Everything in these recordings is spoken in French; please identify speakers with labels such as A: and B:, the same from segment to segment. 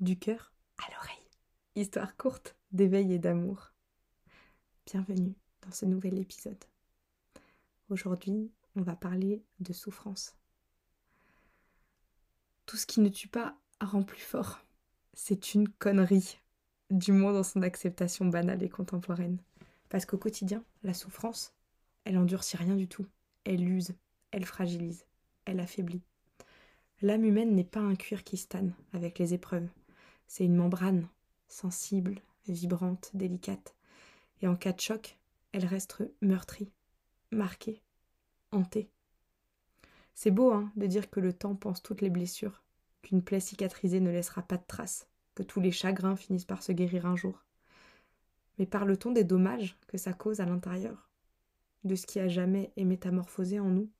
A: du cœur à l'oreille. Histoire courte d'éveil et d'amour. Bienvenue dans ce nouvel épisode. Aujourd'hui, on va parler de souffrance. Tout ce qui ne tue pas rend plus fort. C'est une connerie, du moins dans son acceptation banale et contemporaine. Parce qu'au quotidien, la souffrance, elle endurcit rien du tout. Elle use, elle fragilise, elle affaiblit. L'âme humaine n'est pas un cuir qui stane avec les épreuves. C'est une membrane, sensible, vibrante, délicate. Et en cas de choc, elle reste meurtrie, marquée, hantée. C'est beau, hein, de dire que le temps pense toutes les blessures, qu'une plaie cicatrisée ne laissera pas de traces, que tous les chagrins finissent par se guérir un jour. Mais parle-t-on des dommages que ça cause à l'intérieur? De ce qui a jamais est métamorphosé en nous?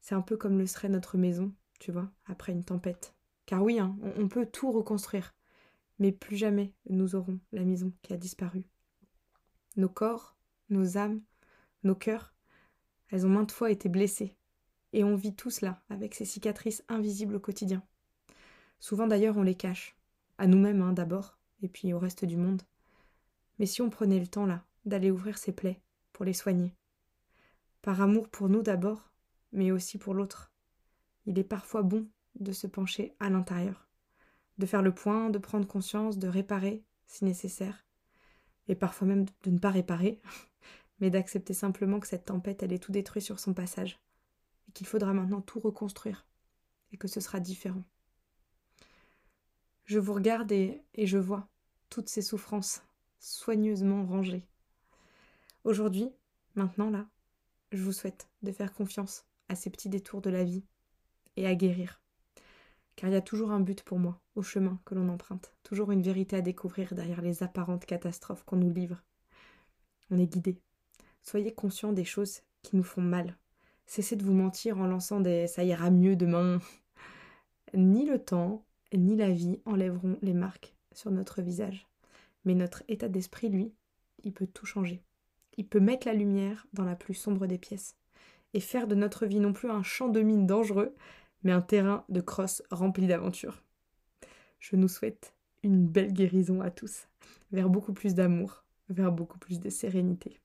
A: C'est un peu comme le serait notre maison, tu vois, après une tempête. Car oui, hein, on, peut tout reconstruire, mais plus jamais nous aurons la maison qui a disparu. Nos corps, nos âmes, nos cœurs, elles ont maintes fois été blessées, et on vit tout cela avec ces cicatrices invisibles au quotidien. Souvent d'ailleurs on les cache, à nous-mêmes hein, d'abord, et puis au reste du monde. Mais si on prenait le temps là d'aller ouvrir ces plaies pour les soigner, par amour pour nous d'abord, mais aussi pour l'autre. Il est parfois bon de se pencher à l'intérieur, de faire le point, de prendre conscience, de réparer si nécessaire, et parfois même de ne pas réparer, mais d'accepter simplement que cette tempête, est tout détruit sur son passage, et qu'il faudra maintenant tout reconstruire, et que ce sera différent. Je vous regarde et, et je vois toutes ces souffrances soigneusement rangées. Aujourd'hui, maintenant là, je vous souhaite de faire confiance à ces petits détours de la vie et à guérir. Car il y a toujours un but pour moi, au chemin que l'on emprunte, toujours une vérité à découvrir derrière les apparentes catastrophes qu'on nous livre. On est guidé. Soyez conscient des choses qui nous font mal. Cessez de vous mentir en lançant des ça ira mieux demain. Ni le temps, ni la vie enlèveront les marques sur notre visage. Mais notre état d'esprit, lui, il peut tout changer. Il peut mettre la lumière dans la plus sombre des pièces et faire de notre vie non plus un champ de mine dangereux, mais un terrain de crosse rempli d'aventures. Je nous souhaite une belle guérison à tous, vers beaucoup plus d'amour, vers beaucoup plus de sérénité.